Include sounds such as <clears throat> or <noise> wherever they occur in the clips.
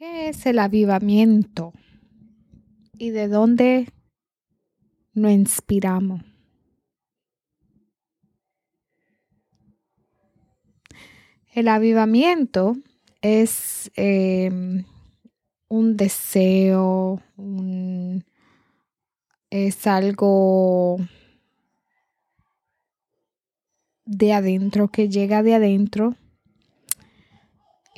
¿Qué es el avivamiento? ¿Y de dónde nos inspiramos? El avivamiento es em, un deseo, es algo de adentro, que llega de adentro.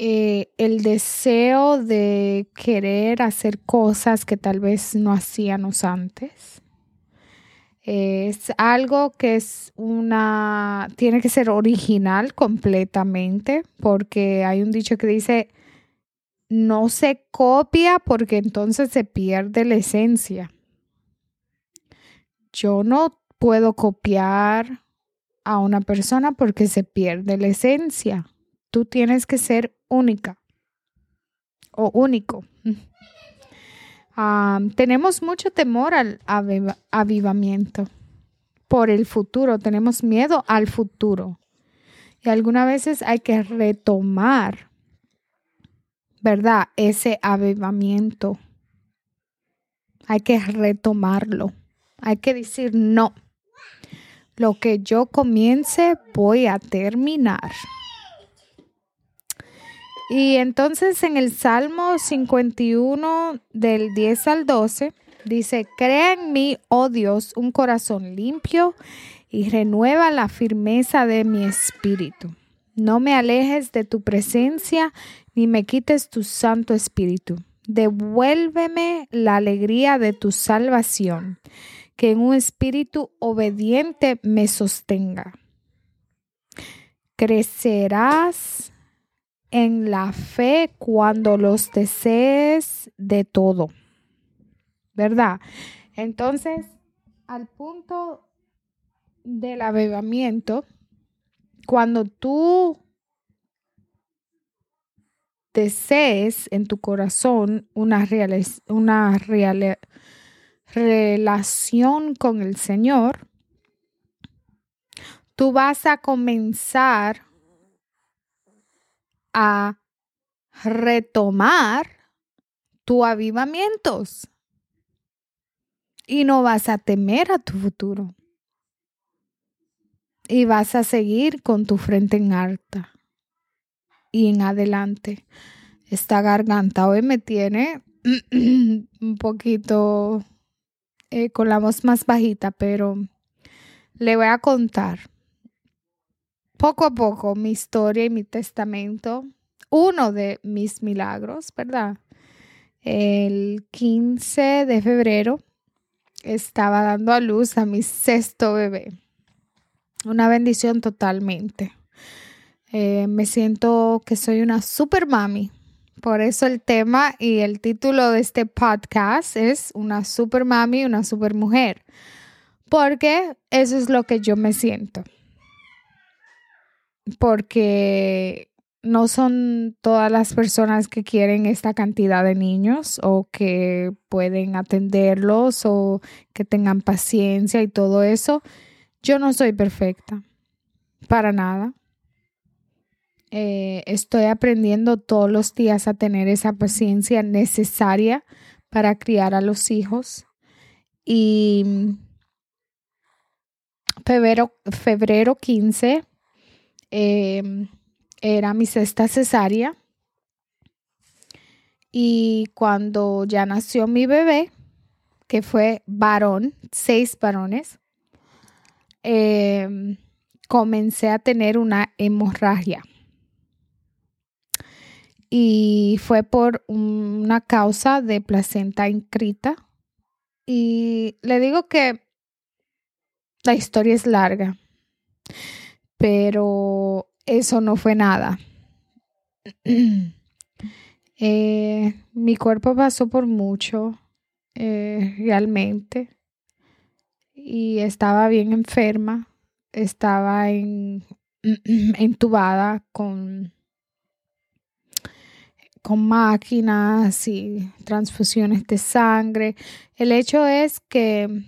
Eh, el deseo de querer hacer cosas que tal vez no hacíamos antes. Es algo que es una, tiene que ser original completamente, porque hay un dicho que dice, no se copia porque entonces se pierde la esencia. Yo no puedo copiar a una persona porque se pierde la esencia. Tú tienes que ser única o único. tenemos mucho temor al avivamiento por el futuro, tenemos miedo al futuro. Y algunas veces hay que retomar, ¿verdad? Ese avivamiento. Hay que retomarlo. Hay que decir, no, lo que yo comience voy a terminar. Y entonces en el Salmo 51 del 10 al 12 dice, crea en mí, oh Dios, un corazón limpio y renueva la firmeza de mi espíritu. No me alejes de tu presencia ni me quites tu santo espíritu. Devuélveme la alegría de tu salvación, que en un espíritu obediente me sostenga. Crecerás en la fe cuando los desees de todo. ¿Verdad? Entonces, al punto del avivamiento, cuando tú desees en tu corazón una, una relación con el Señor, tú vas a comenzar a retomar tu avivamientos. Y no vas a temer a tu futuro. Y vas a seguir con tu frente en alta. Y en adelante. Esta garganta hoy me tiene <clears throat> un poquito eh, con la voz más bajita, pero le voy a contar poco a poco mi historia y mi testamento, uno de mis milagros, ¿verdad? El 15 de febrero estaba dando a luz a mi sexto bebé. Una bendición totalmente. Eh, me siento que soy una super mami. Por eso el tema y el título de este podcast es Una super mami, una super mujer. Porque eso es lo que yo me siento porque no son todas las personas que quieren esta cantidad de niños o que pueden atenderlos o que tengan paciencia y todo eso. Yo no soy perfecta, para nada. Eh, estoy aprendiendo todos los días a tener esa paciencia necesaria para criar a los hijos. Y febrero, febrero 15 Em, era mi sexta cesárea. Y cuando ya nació mi bebé, que fue varón, seis varones, em, comencé a tener una hemorragia. Y fue por una causa de placenta inscrita. Y le digo que la historia es larga pero eso no fue nada. <clears throat> Eh, mi cuerpo pasó por mucho, eh, realmente, y estaba bien enferma, estaba en, <clears throat> entubada con, con máquinas y transfusiones de sangre. El hecho es que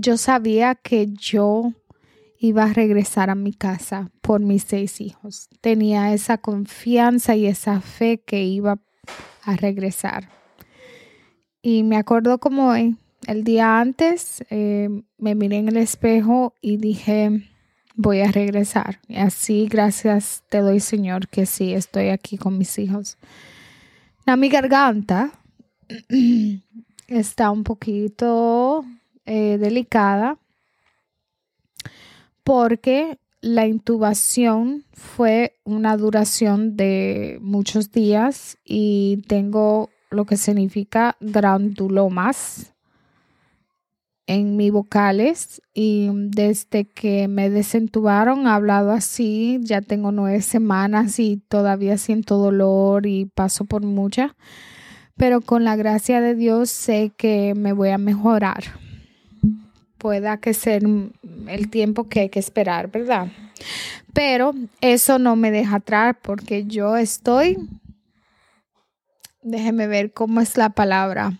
yo sabía que yo iba a regresar a mi casa por mis seis hijos. Tenía esa confianza y esa fe que iba a regresar. Y me acuerdo como hoy, el día antes, eh, me miré en el espejo y dije, voy a regresar. Y así, gracias te doy, Señor, que sí, estoy aquí con mis hijos. A mi garganta <clears throat> está un poquito eh, delicada porque la intubación fue una duración de muchos días y tengo lo que significa grandulomas en mis vocales y desde que me desentubaron he hablado así, ya tengo nueve semanas y todavía siento dolor y paso por mucha, pero con la gracia de Dios sé que me voy a mejorar. Pueda que sea el tiempo que hay que esperar, ¿verdad? Pero eso no me deja atrás porque yo estoy, déjeme ver cómo es la palabra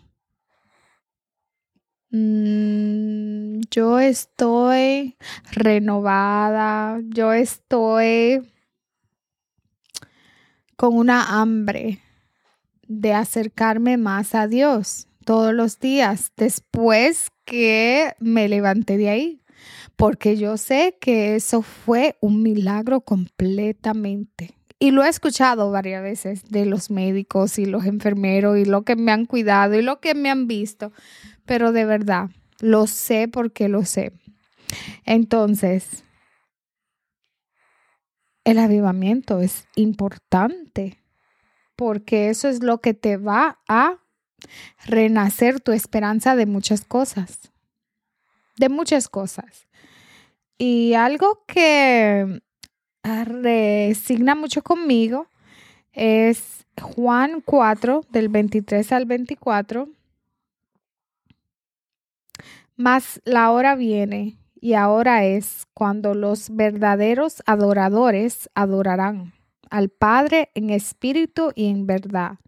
Mm, yo estoy renovada, yo estoy con una hambre de acercarme más a Dios todos los días después que me levanté de ahí, porque yo sé que eso fue un milagro completamente. Y lo he escuchado varias veces de los médicos y los enfermeros y lo que me han cuidado y lo que me han visto, pero de verdad, lo sé porque lo sé. Entonces, el avivamiento es importante porque eso es lo que te va a renacer tu esperanza de muchas cosas, de muchas cosas. Y algo que resigna mucho conmigo es Juan 4 del 23 al 24 mas la hora viene y ahora es cuando los verdaderos adoradores adorarán al Padre en espíritu y en verdad,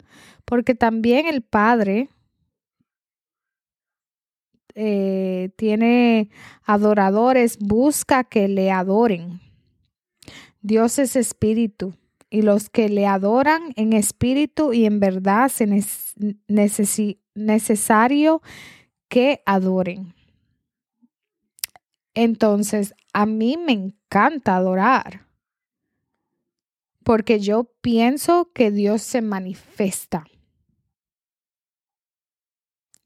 porque también el Padre eh, tiene adoradores, busca que le adoren. Dios es espíritu y los que le adoran en espíritu y en verdad es necesario que adoren. Entonces, a mí me encanta adorar, porque yo pienso que Dios se manifiesta.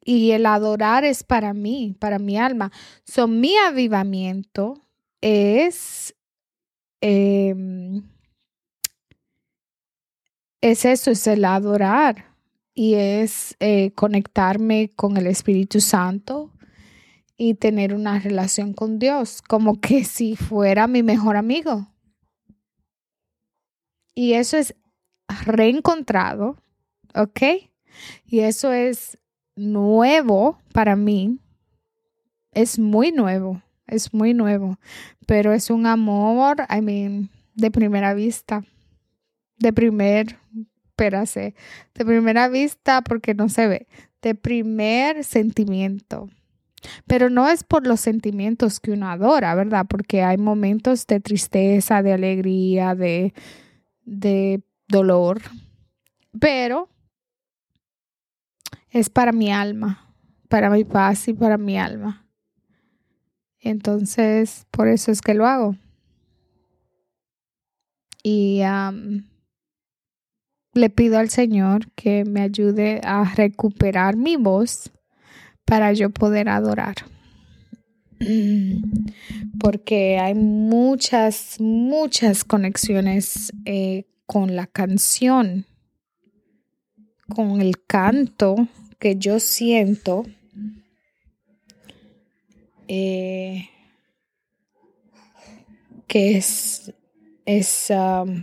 Y el adorar es para mí, para mi alma. So, mi avivamiento es, em, es eso, es el adorar y es eh, conectarme con el Espíritu Santo, y tener una relación con Dios, como que si fuera mi mejor amigo. Y eso es reencontrado, ¿ok? Y eso es nuevo para mí. Es muy nuevo, es muy nuevo, pero es un amor, I mean, de primera vista, de primer, espérase, de primera vista porque no se ve, de primer sentimiento. Pero no es por los sentimientos que uno adora, ¿verdad? Porque hay momentos de tristeza, de alegría, de, de dolor. Pero es para mi alma, para mi paz y para mi alma. Entonces, por eso es que lo hago. Y le pido al Señor que me ayude a recuperar mi voz para yo poder adorar. <clears throat> Porque hay muchas, muchas conexiones eh, con la canción, con el canto que yo siento. Eh, que es, es um,